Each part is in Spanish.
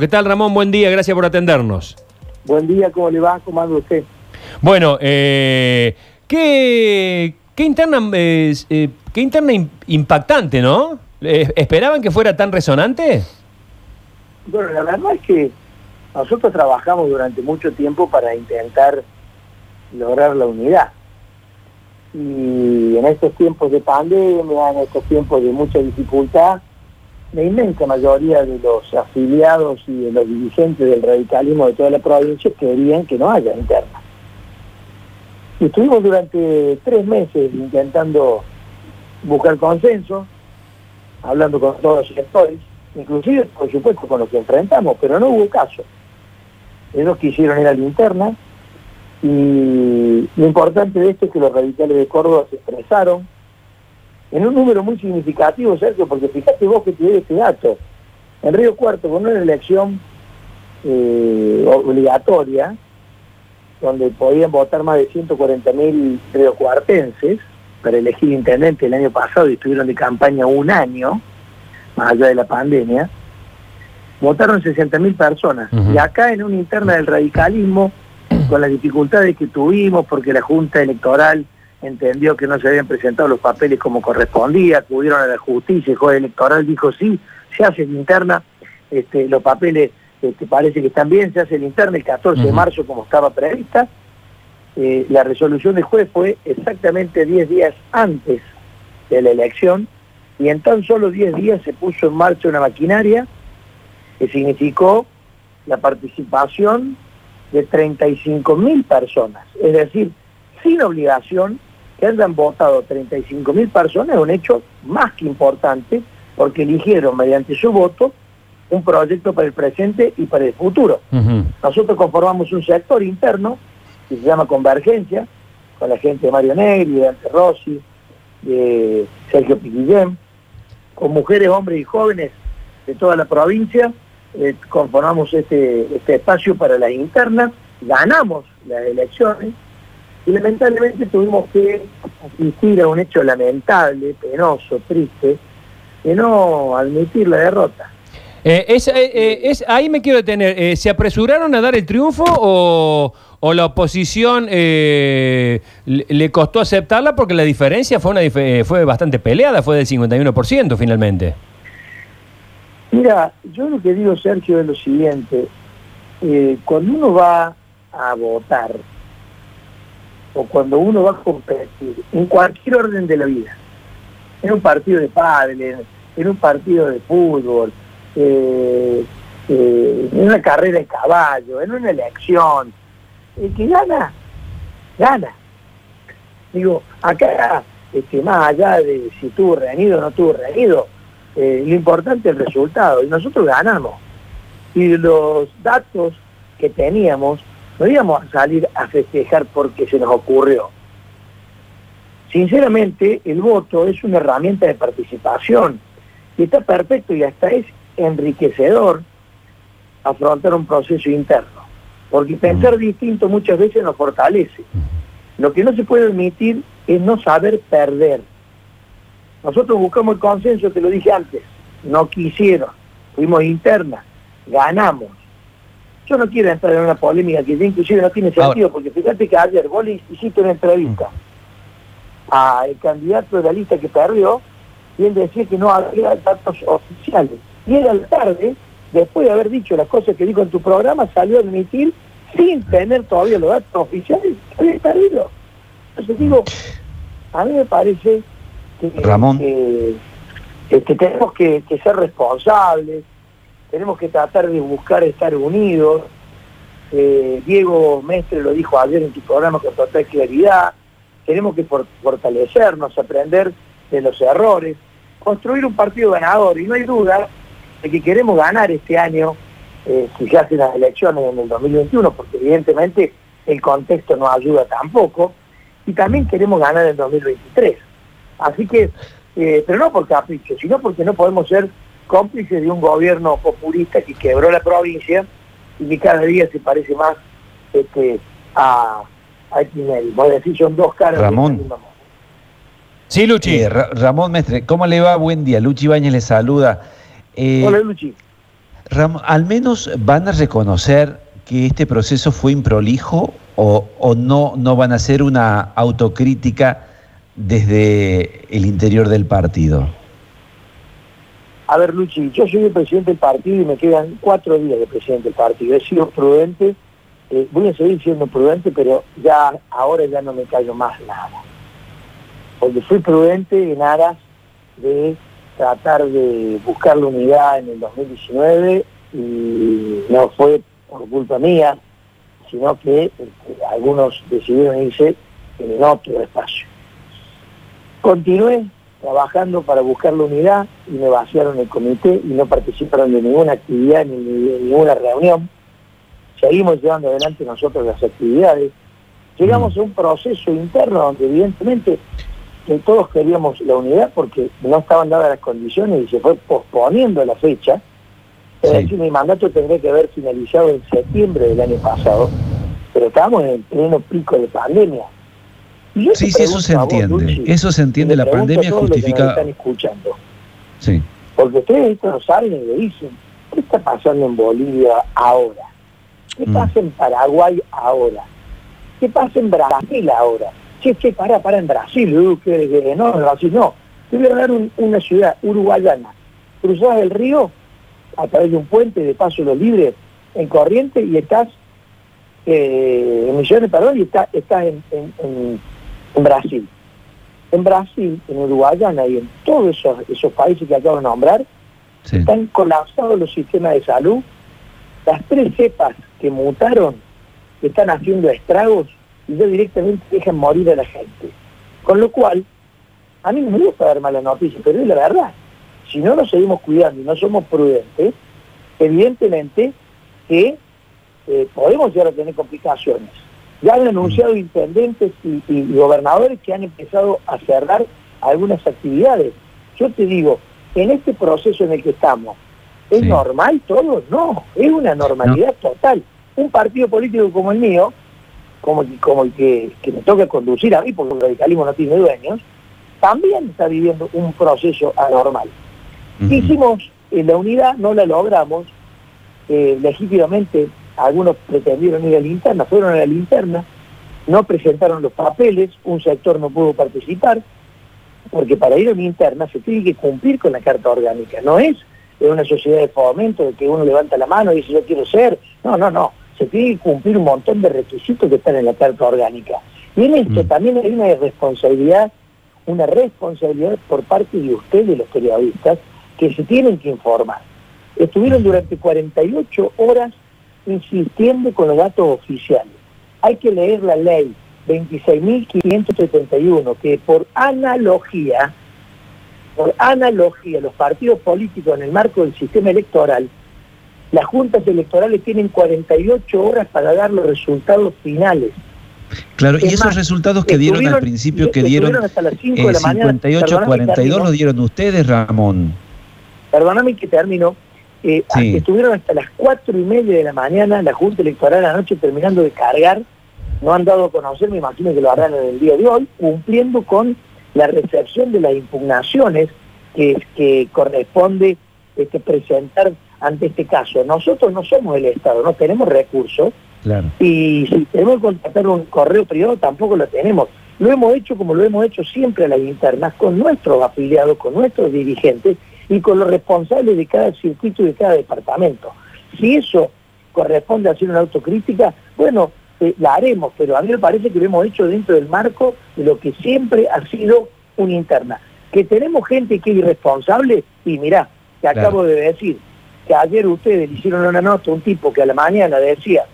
¿Qué tal, Ramón? Buen día, gracias por atendernos. Buen día, ¿cómo le va? ¿Cómo anda usted? Bueno, eh, ¿qué, qué interna, eh, eh, qué interna im- impactante, ¿no? Eh, ¿Esperaban que fuera tan resonante? Bueno, la verdad es que nosotros trabajamos durante mucho tiempo para intentar lograr la unidad. Y en estos tiempos de pandemia, en estos tiempos de mucha dificultad, la inmensa mayoría de los afiliados y de los dirigentes del radicalismo de toda la provincia querían que no haya interna. Y estuvimos durante tres meses intentando buscar consenso, hablando con todos los sectores, inclusive, por supuesto, con los que enfrentamos, pero no hubo caso. Ellos quisieron ir a la interna y lo importante de esto es que los radicales de Córdoba se expresaron en un número muy significativo, Sergio, porque fíjate vos que te doy este dato. En Río Cuarto, con una elección eh, obligatoria, donde podían votar más de 140.000 riocuartenses para elegir intendente el año pasado y estuvieron de campaña un año, más allá de la pandemia, votaron 60.000 personas. Y acá en una interna del radicalismo, con las dificultades que tuvimos, porque la Junta Electoral entendió que no se habían presentado los papeles como correspondía, acudieron a la justicia, el juez electoral dijo sí, se hace la interna, este, los papeles este, parece que están bien, se hace la interna el 14 de marzo como estaba prevista. Eh, la resolución del juez fue exactamente 10 días antes de la elección y en tan solo 10 días se puso en marcha una maquinaria que significó la participación de 35 mil personas, es decir, sin obligación que hayan votado 35 mil personas es un hecho más que importante porque eligieron mediante su voto un proyecto para el presente y para el futuro. Nosotros conformamos un sector interno que se llama Convergencia, con la gente de Mario Negri, de Dante Rossi, de Sergio Piquillén, con mujeres, hombres y jóvenes de toda la provincia, eh, conformamos este, este espacio para las internas, ganamos las elecciones y lamentablemente tuvimos que asistir a un hecho lamentable, penoso, triste, de no admitir la derrota. Eh, es, eh, eh, es- ahí me quiero detener. Eh, ¿Se apresuraron a dar el triunfo o, o la oposición eh, le, le costó aceptarla porque la diferencia fue, una dif- fue bastante peleada, fue del 51% finalmente? Mira, yo lo que digo, Sergio, es lo siguiente. Cuando uno va a votar, o cuando uno va a competir, en cualquier orden de la vida, en un partido de pádel, en un partido de fútbol, eh, eh, en una carrera de caballo, en una elección, el que gana, gana. Digo, acá, este, más allá de si estuvo reñido o no estuvo reñido, eh, lo importante es el resultado, y nosotros ganamos. Y los datos que teníamos, no íbamos a salir a festejar porque se nos ocurrió. Sinceramente, el voto es una herramienta de participación y está perfecto y hasta es enriquecedor afrontar un proceso interno, porque pensar distinto muchas veces nos fortalece. Lo que no se puede admitir es no saber perder. Nosotros buscamos el consenso, te lo dije antes, no quisieron, fuimos internas, ganamos. Yo no quiero entrar en una polémica que ya inclusive no tiene sentido, Ahora- porque fíjate que ayer vos le hiciste una entrevista al candidato de la lista que perdió, y él decía que no había datos oficiales. Y él a la tarde, después de haber dicho las cosas que dijo en tu programa, salió a admitir, sin tener todavía los datos oficiales, que había perdido. Entonces digo, a mí me parece que, Ramón. que- tenemos que, que ser responsables, tenemos que tratar de buscar estar unidos. Eh, Diego Mestre lo dijo ayer en tu programa con total claridad, tenemos que for- fortalecernos, aprender de los errores, construir un partido ganador y no hay duda de que queremos ganar este año eh, si se hacen las elecciones en el 2021, porque evidentemente el contexto no ayuda tampoco, y también queremos ganar en el 2023. Así que, eh, pero no por capricho, sino porque no podemos ser cómplices de un gobierno populista que quebró la provincia y que cada día se parece más este, a, a Tinelli. Vos decís, son dos caras Ramón. de la misma moneda. Sí, Luchi. Eh, Ra- Ramón Mestre, ¿cómo le va? Buen día. Luchi Bañez le saluda. Eh, Hola, Luchi. Al menos van a reconocer que este proceso fue improlijo o, o no, no van a hacer una autocrítica desde el interior del partido. A ver, Luchi, yo soy el presidente del partido y me quedan cuatro días de presidente del partido. He sido prudente, eh, voy a seguir siendo prudente, pero ya ahora ya no me callo más nada. Porque fui prudente en aras de tratar de buscar la unidad en el 2019 y no fue por culpa mía, sino que este, algunos decidieron irse en otro espacio. Continué trabajando para buscar la unidad y me vaciaron el comité y no participaron de ninguna actividad ni de ninguna reunión. Seguimos llevando adelante nosotros las actividades. Llegamos a un proceso interno donde evidentemente que todos queríamos la unidad porque no estaban dadas las condiciones y se fue posponiendo la fecha. Es decir, mi mandato tendría que haber finalizado en septiembre del año pasado, pero estábamos en el pleno pico de pandemia. Sí, sí, eso se entiende. eso se entiende. La pandemia justifica. están escuchando. Sí. Porque ustedes esto no saben y le dicen, ¿qué está pasando en Bolivia ahora? ¿Qué mm. pasa en Paraguay ahora? ¿Qué pasa en Brasil ahora? Es que para, para en Brasil, no, en Brasil no. Te voy a dar una ciudad uruguayana, cruzada el río a través de un puente de paso los libres en corriente y estás eh, en Misiones, perdón, y está, está en, en Brasil. En Brasil, en Uruguayana y en todos esos, esos países que acabo de nombrar, están colapsados los sistemas de salud. Las tres cepas que mutaron están haciendo estragos y ya directamente dejan morir a la gente. Con lo cual, a mí me gusta dar malas noticias, pero es la verdad. Si no nos seguimos cuidando y no somos prudentes, evidentemente que eh, podemos llegar a tener complicaciones. Ya han anunciado intendentes y, gobernadores que han empezado a cerrar algunas actividades. Yo te digo, en este proceso en el que estamos, ¿es normal todo? No, es una normalidad total. Un partido político como el mío, como, como el que, me toca conducir a mí, porque el radicalismo no tiene dueños, también está viviendo un proceso anormal. Hicimos en la unidad, no la logramos, eh, legítimamente algunos pretendieron ir a la interna, fueron a la linterna, no presentaron los papeles, un sector no pudo participar, porque para ir a la interna se tiene que cumplir con la carta orgánica, no es de una sociedad de fomento de que uno levanta la mano y dice yo quiero ser, no, no, no, se tiene que cumplir un montón de requisitos que están en la carta orgánica. Y en esto mm. también hay una responsabilidad, una responsabilidad por parte de ustedes, los periodistas, que se tienen que informar. Estuvieron durante 48 horas insistiendo con los datos oficiales. Hay que leer la ley 26.571, que por analogía, por analogía, los partidos políticos en el marco del sistema electoral, las juntas electorales tienen 48 horas para dar los resultados finales. Claro, y esos resultados que dieron al principio, que dieron hasta las 5 de la 58, 42, lo dieron ustedes, Ramón. Perdóname que termino eh, estuvieron hasta las cuatro y media de la mañana, la Junta Electoral anoche terminando de cargar, no han dado a conocer, me imagino que lo harán en el día de hoy, cumpliendo con la recepción de las impugnaciones que, que corresponde este, presentar ante este caso. Nosotros no somos el Estado, no tenemos recursos, y si tenemos que contratar un correo privado tampoco lo tenemos. Lo hemos hecho como lo hemos hecho siempre a las internas, con nuestros afiliados, con nuestros dirigentes, y con los responsables de cada circuito y de cada departamento. Si eso corresponde a hacer una autocrítica, bueno, eh, la haremos, pero a mí me parece que lo hemos hecho dentro del marco de lo que siempre ha sido una interna. Que tenemos gente que es irresponsable, y mirá, que acabo de decir, que ayer ustedes le hicieron una nota a un tipo que a la mañana decía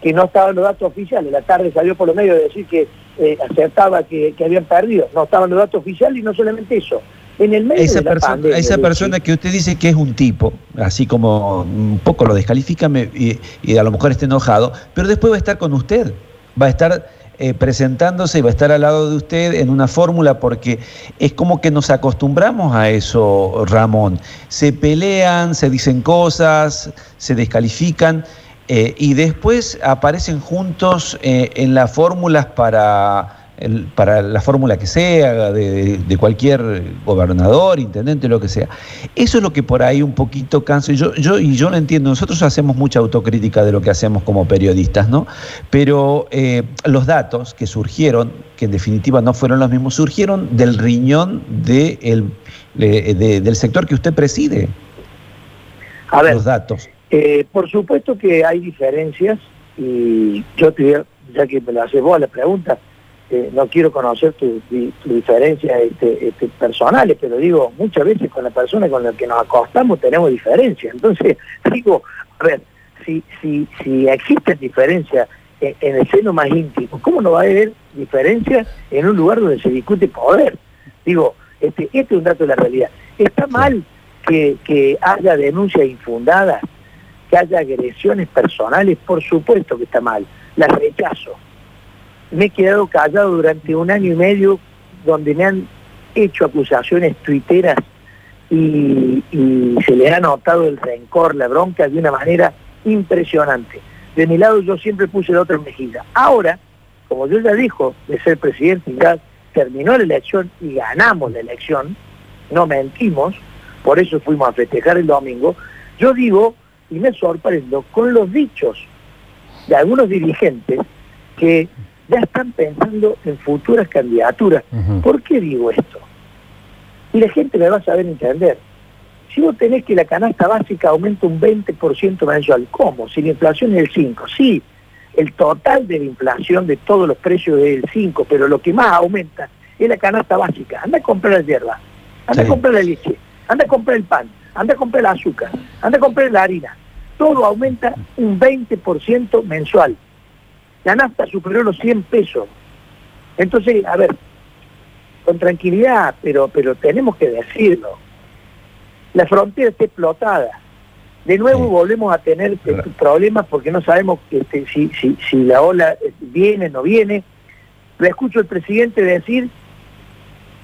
que no estaban los datos oficiales, la tarde salió por los medios de decir que eh, acertaba que, que habían perdido, no estaban los datos oficiales y no solamente eso, en el medio esa de la persona, esa persona que usted dice que es un tipo, así como un poco lo descalifica y, a lo mejor está enojado, pero después va a estar con usted, va a estar eh, presentándose y va a estar al lado de usted en una fórmula porque es como que nos acostumbramos a eso, Ramón. Se pelean, se dicen cosas, se descalifican. Eh, y después aparecen juntos eh, en las fórmulas para para la fórmula que sea, de, cualquier gobernador, intendente, lo que sea. Eso es lo que por ahí un poquito canso. Y yo, yo, y yo lo entiendo, nosotros hacemos mucha autocrítica de lo que hacemos como periodistas, ¿no? Pero eh, los datos que surgieron, que en definitiva no fueron los mismos, surgieron del riñón de el, del sector que usted preside. A ver, los datos. Eh, por supuesto que hay diferencias y yo te ya que me lo haces vos la pregunta, eh, no quiero conocer tus tu diferencias este, este, personales, pero digo, muchas veces con la persona con la que nos acostamos tenemos diferencias. Entonces, digo, a ver, si, si, si existen diferencias en, el seno más íntimo, ¿cómo no va a haber diferencias en un lugar donde se discute poder? Digo, este, este es un dato de la realidad. Está mal que, que haya denuncias infundadas, que haya agresiones personales, por supuesto que está mal la rechazo. Me he quedado callado durante un año y medio donde me han hecho acusaciones tuiteras y, se le ha notado el rencor, la bronca de una manera impresionante. De mi lado yo siempre puse la otra mejilla. Ahora, como yo ya dijo de ser presidente ya terminó la elección y ganamos la elección, no mentimos, por eso fuimos a festejar el domingo, yo digo, y me sorprendo, con los dichos de algunos dirigentes que ya están pensando en futuras candidaturas. ¿Por qué digo esto? Y la gente me va a saber entender. Si vos tenés que la canasta básica aumenta un 20% mensual, ¿cómo? Si la inflación es el 5, sí, el total de la inflación de todos los precios es el 5, pero lo que más aumenta es la canasta básica. Anda a comprar la hierba, anda a comprar la leche, anda a comprar el pan, anda a comprar el azúcar, anda a comprar la harina todo aumenta un 20% mensual. La nafta superó los 100 pesos. Entonces, a ver, con tranquilidad, pero, pero tenemos que decirlo. La frontera está explotada. De nuevo volvemos a tener problemas porque no sabemos este, si, si, si la ola viene o no viene. Le escucho al presidente decir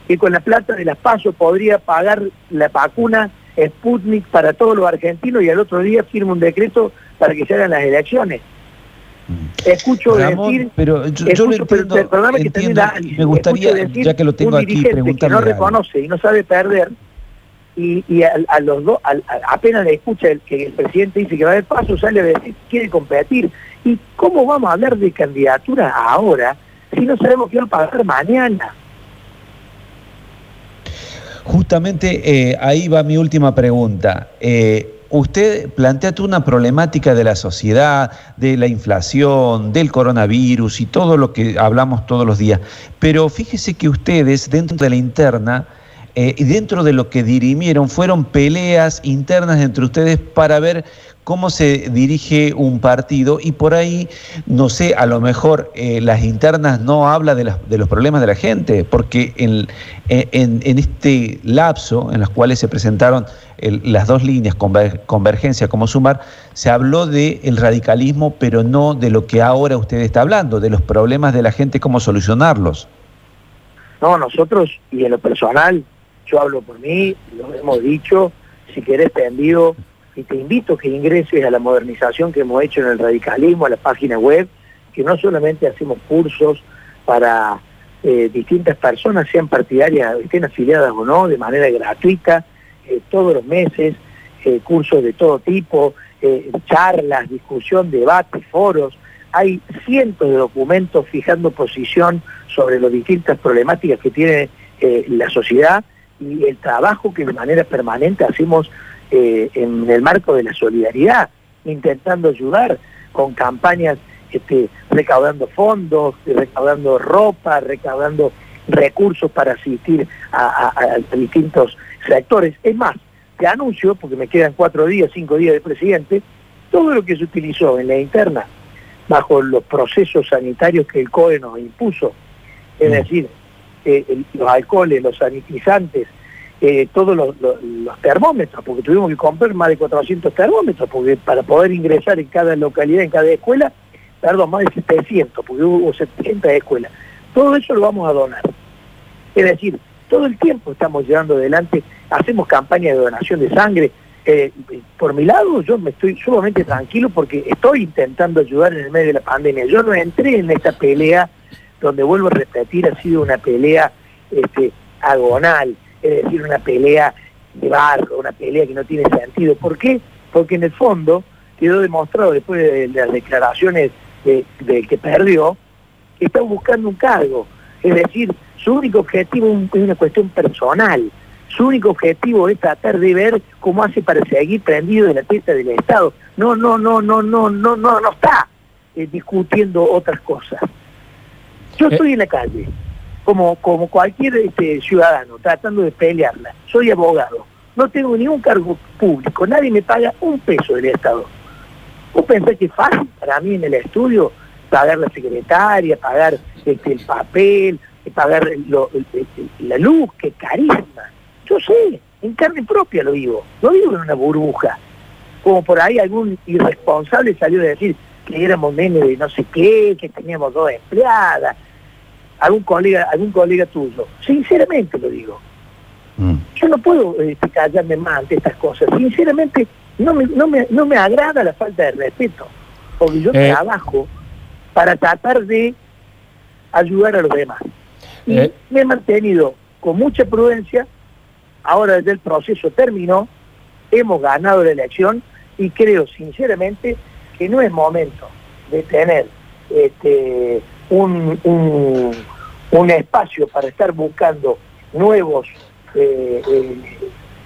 que con la plata de las pasos podría pagar la vacuna Sputnik para todos los argentinos y al otro día firma un decreto para que se hagan las elecciones. Mm. Escucho decir, pero yo, lo entiendo, que me gustaría, ya que lo tengo aquí, preguntarle que no reconoce y no sabe perder, y, a, los dos, apenas le escucha el, que el presidente dice que va a haber paso, sale a decir quiere competir. ¿Y cómo vamos a hablar de candidatura ahora si no sabemos qué va a pasar mañana? Justamente eh, ahí va mi última pregunta. Eh, usted plantea una problemática de la sociedad, de la inflación, del coronavirus y todo lo que hablamos todos los días, pero fíjese que ustedes dentro de la interna eh, dentro de lo que dirimieron fueron peleas internas entre ustedes para ver cómo se dirige un partido. Y por ahí, no sé, a lo mejor eh, las internas no habla de, los problemas de la gente, porque en, este lapso en los cuales se presentaron las dos líneas, convergencia como sumar, se habló del el radicalismo, pero no de lo que ahora usted está hablando, de los problemas de la gente, cómo solucionarlos. No, nosotros, y en lo personal, yo hablo por mí, lo hemos dicho, si querés te envío y te invito que ingreses a la modernización que hemos hecho en el radicalismo, a la página web, que no solamente hacemos cursos para eh, distintas personas, sean partidarias, estén afiliadas o no, de manera gratuita, eh, todos los meses, eh, cursos de todo tipo, charlas, discusión, debates, foros. Hay cientos de documentos fijando posición sobre las distintas problemáticas que tiene la sociedad y el trabajo que de manera permanente hacemos eh, en el marco de la solidaridad, intentando ayudar con campañas este, recaudando fondos, recaudando ropa, recaudando recursos para asistir a, distintos sectores. Es más, te anuncio, porque me quedan cuatro días, cinco días de presidente, todo lo que se utilizó en la interna bajo los procesos sanitarios que el COE nos impuso, es mm. decir, eh, los alcoholes, los sanitizantes, eh, todos los, termómetros, porque tuvimos que comprar más de 400 termómetros, porque para poder ingresar en cada localidad, en cada escuela, perdón, más de 700, porque hubo 700 escuelas. Todo eso lo vamos a donar. Es decir, todo el tiempo estamos llevando adelante, hacemos campañas de donación de sangre. Eh, por mi lado, yo me estoy sumamente tranquilo porque estoy intentando ayudar en el medio de la pandemia. Yo no entré en esta pelea donde vuelvo a repetir, ha sido una pelea este, agonal, es decir, una pelea de barro, una pelea que no tiene sentido. ¿Por qué? Porque en el fondo quedó demostrado después de las declaraciones de, que perdió, que está buscando un cargo. Es decir, su único objetivo es una cuestión personal. Su único objetivo es tratar de ver cómo hace para seguir prendido de la testa del Estado. No, no, no, no, no, no, no, no está eh, discutiendo otras cosas. Yo eh. estoy en la calle, como, como cualquier este, ciudadano, tratando de pelearla. Soy abogado, no tengo ningún cargo público, nadie me paga un peso del Estado. ¿Vos pensás que es fácil para mí en el estudio pagar la secretaria, pagar este, el papel, pagar la luz, que carísima? Yo sé, en carne propia lo digo, no digo en una burbuja. Como por ahí algún irresponsable salió a decir que éramos nene de no sé qué, que teníamos dos empleadas, algún colega, algún colega tuyo. Sinceramente lo digo. Mm. Yo no puedo este, callarme más ante estas cosas. Sinceramente, no me, no, me, no me agrada la falta de respeto. Porque yo eh. trabajo para tratar de ayudar a los demás. Y eh. me he mantenido con mucha prudencia. Ahora desde el proceso terminó, hemos ganado la elección y creo sinceramente que no es momento de tener este, un, un, espacio para estar buscando nuevos eh, eh,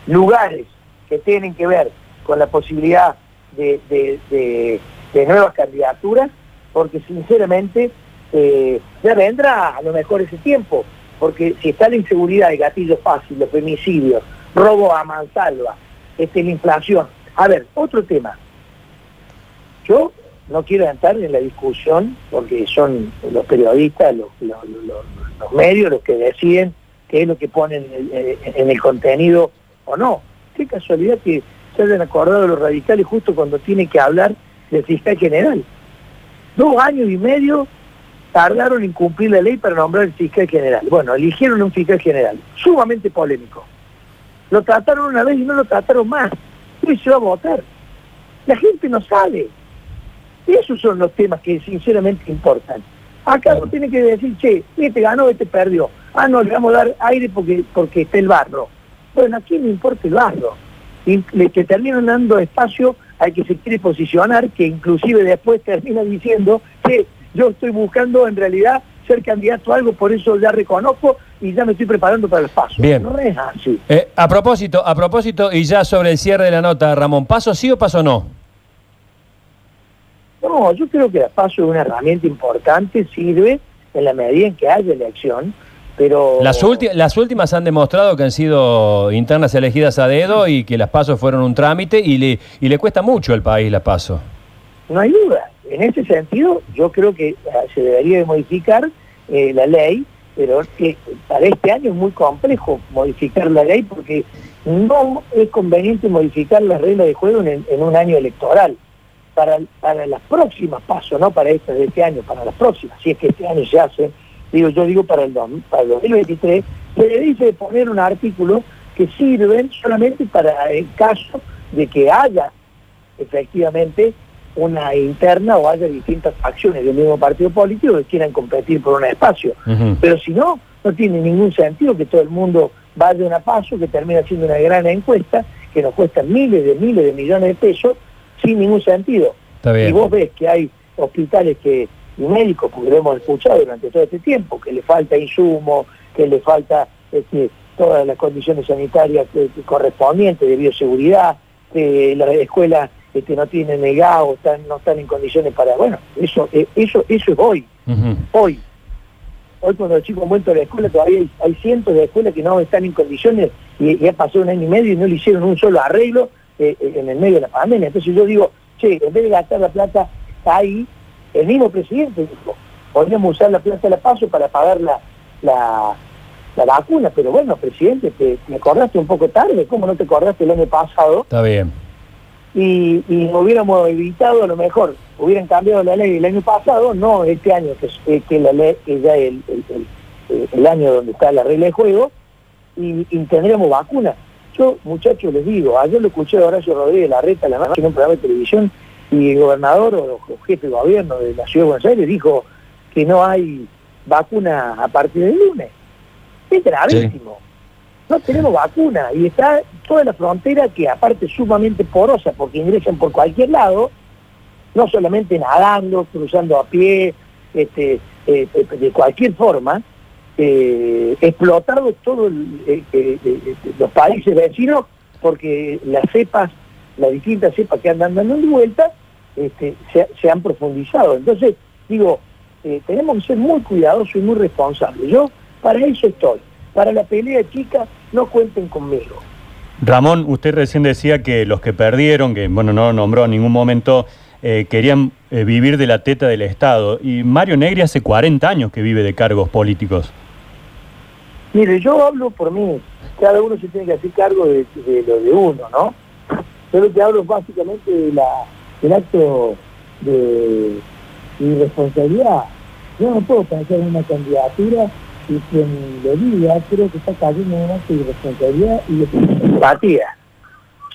lugares que tienen que ver con la posibilidad de, nuevas candidaturas, porque sinceramente eh, ya vendrá a lo mejor ese tiempo, porque si está la inseguridad, el gatillo fácil, los femicidios, robo a mansalva, este, la inflación. A ver, otro tema. Yo no quiero entrar en la discusión porque son los periodistas, los, medios los que deciden qué es lo que ponen en el, contenido o no. Qué casualidad que se hayan acordado los radicales justo cuando tiene que hablar del fiscal general. Dos años y medio tardaron en cumplir la ley para nombrar el fiscal general. Bueno, eligieron un fiscal general, sumamente polémico. Lo trataron una vez y no lo trataron más. Y se va a votar. La gente no sabe. Esos son los temas que sinceramente importan. Acá uno tiene que decir, che, este ganó, este perdió. Ah, no, le vamos a dar aire porque, porque está el barro. Bueno, aquí no importa el barro. Y le que terminan dando espacio al que se quiere posicionar, que inclusive después termina diciendo que yo estoy buscando en realidad ser candidato a algo, por eso ya reconozco y ya me estoy preparando para el paso. Bien. No es así. Eh, a propósito, a propósito, y ya sobre el cierre de la nota, Ramón, ¿paso sí o paso no? No, yo creo que el paso es una herramienta importante, sirve en la medida en que haya elección, pero... Las, las últimas han demostrado que han sido internas elegidas a dedo y que las pasos fueron un trámite y le, y le cuesta mucho al país la paso. No hay duda. En ese sentido, yo creo que eh, se debería de modificar eh, la ley, pero para este año es muy complejo modificar la ley porque no es conveniente modificar las reglas de juego en un año electoral. Para, para las próximas pasos, no para estas de este año, para las próximas, si es que este año se hace, digo, yo digo para el, para el 2023, se le dice poner un artículo que sirven solamente para el caso de que haya efectivamente una interna o haya distintas facciones del mismo partido político que quieran competir por un espacio. Pero si no, no tiene ningún sentido que todo el mundo vaya a una paso, que termine siendo una gran encuesta, que nos cuesta miles de miles de millones de pesos, sin ningún sentido. Y vos ves que hay hospitales que, y médicos, porque lo hemos escuchado durante todo este tiempo, que le falta insumo, que le falta este, todas las condiciones sanitarias correspondientes de bioseguridad, que las escuelas este, no tienen negado, están, no están en condiciones para... Bueno, eso eh, eso eso es hoy. Hoy. Hoy cuando los chicos han vuelto a la escuela todavía hay, cientos de escuelas que no están en condiciones y, ya pasó un año y medio y no le hicieron un solo arreglo eh, en el medio de la pandemia. Entonces yo digo, che, en vez de gastar la plata ahí, el mismo presidente dijo, podríamos usar la plata de la paso para pagar la, la, vacuna, pero bueno, presidente, te, me acordaste un poco tarde, ¿cómo no te acordaste el año pasado? Está bien. Y, y hubiéramos evitado a lo mejor, hubieran cambiado la ley el año pasado, no este año, que, que la ley es ya el, el, año donde está la regla de juego, y, tendríamos vacunas. Yo, muchachos, les digo, ayer lo escuché a Horacio Rodríguez la reta la noche en un programa de televisión y el gobernador o, jefe de gobierno de la ciudad de Buenos Aires dijo que no hay vacuna a partir del lunes. Es gravísimo. No tenemos vacuna y está toda la frontera que aparte es sumamente porosa porque ingresan por cualquier lado, no solamente nadando, cruzando a pie, este, eh, de cualquier forma, eh, explotado todos los países vecinos porque las cepas, las distintas cepas que andan dando de vuelta, este, se, han profundizado. Entonces, digo, eh, tenemos que ser muy cuidadosos y muy responsables. Yo para eso estoy. Para la pelea chica, no cuenten conmigo. Ramón, usted recién decía que los que perdieron, que bueno, no nombró en ningún momento, eh, querían eh, vivir de la teta del Estado. Y Mario Negri hace 40 años que vive de cargos políticos. Mire, yo hablo por mí. Cada uno se tiene que hacer cargo de, lo de uno, ¿no? Yo lo que hablo básicamente de la, del acto de irresponsabilidad. Yo no puedo pensar en una candidatura y quien lo diga creo que está cayendo en un irresponsabilidad y de empatía.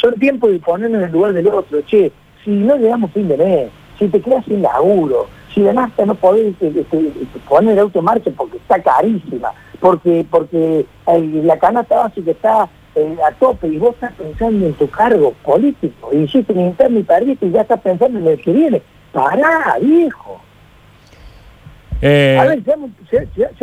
Son tiempos de ponernos en el lugar del otro. Che, si no llegamos fin de mes, si te quedas sin laburo, si de nada no podés este, este, poner el auto en marcha porque está carísima, porque porque la canasta básica está eh, a tope y vos estás pensando en tu cargo político, y hiciste un interno y perdiste y ya estás pensando en el que viene. Pará, viejo. Eh... A ver, seamos,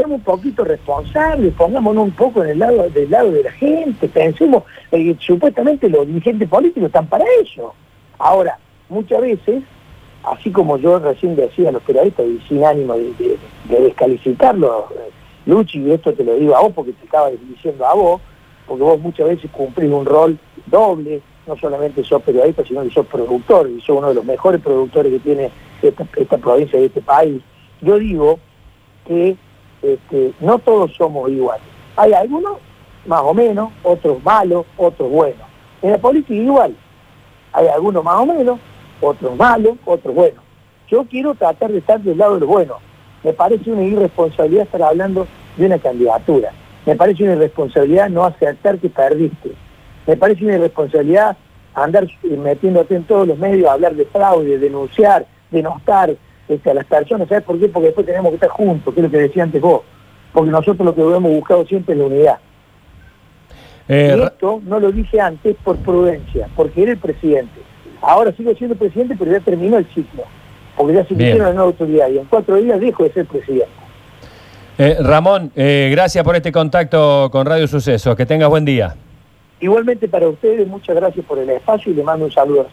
un poquito responsables, pongámonos un poco en lado del lado de la gente, pensemos, eh, supuestamente los dirigentes políticos están para eso. Ahora, muchas veces, así como yo recién decía a los periodistas y sin ánimo de, de, de descalificarlos, eh, Luchi, y esto te lo digo a vos porque te estaba diciendo a vos, porque vos muchas veces cumplís un rol doble, no solamente sos periodista, sino que sos productor, y sos uno de los mejores productores que tiene esta, provincia y este país. Yo digo que este, no todos somos iguales. Hay algunos más o menos, otros malos, otros buenos. En la política igual. Hay algunos más o menos, otros malos, otros buenos. Yo quiero tratar de estar del lado de los buenos me parece una irresponsabilidad estar hablando de una candidatura. Me parece una irresponsabilidad no aceptar que perdiste. Me parece una irresponsabilidad andar metiéndote en todos los medios a hablar de fraude, denunciar, denostar este, a las personas. ¿Sabes por qué? Porque después tenemos que estar juntos, que es lo que decía antes vos. Porque nosotros lo que hemos buscado siempre es la unidad. Eh, y esto no lo dije antes por prudencia, porque era el presidente. Ahora sigo siendo presidente, pero ya terminó el ciclo porque ya se hicieron una nueva autoridad y en cuatro días dejo de ser presidente. Eh, Ramón, eh, gracias por este contacto con Radio Sucesos. Que tengas buen día. Igualmente para ustedes, muchas gracias por el espacio y le mando un saludo.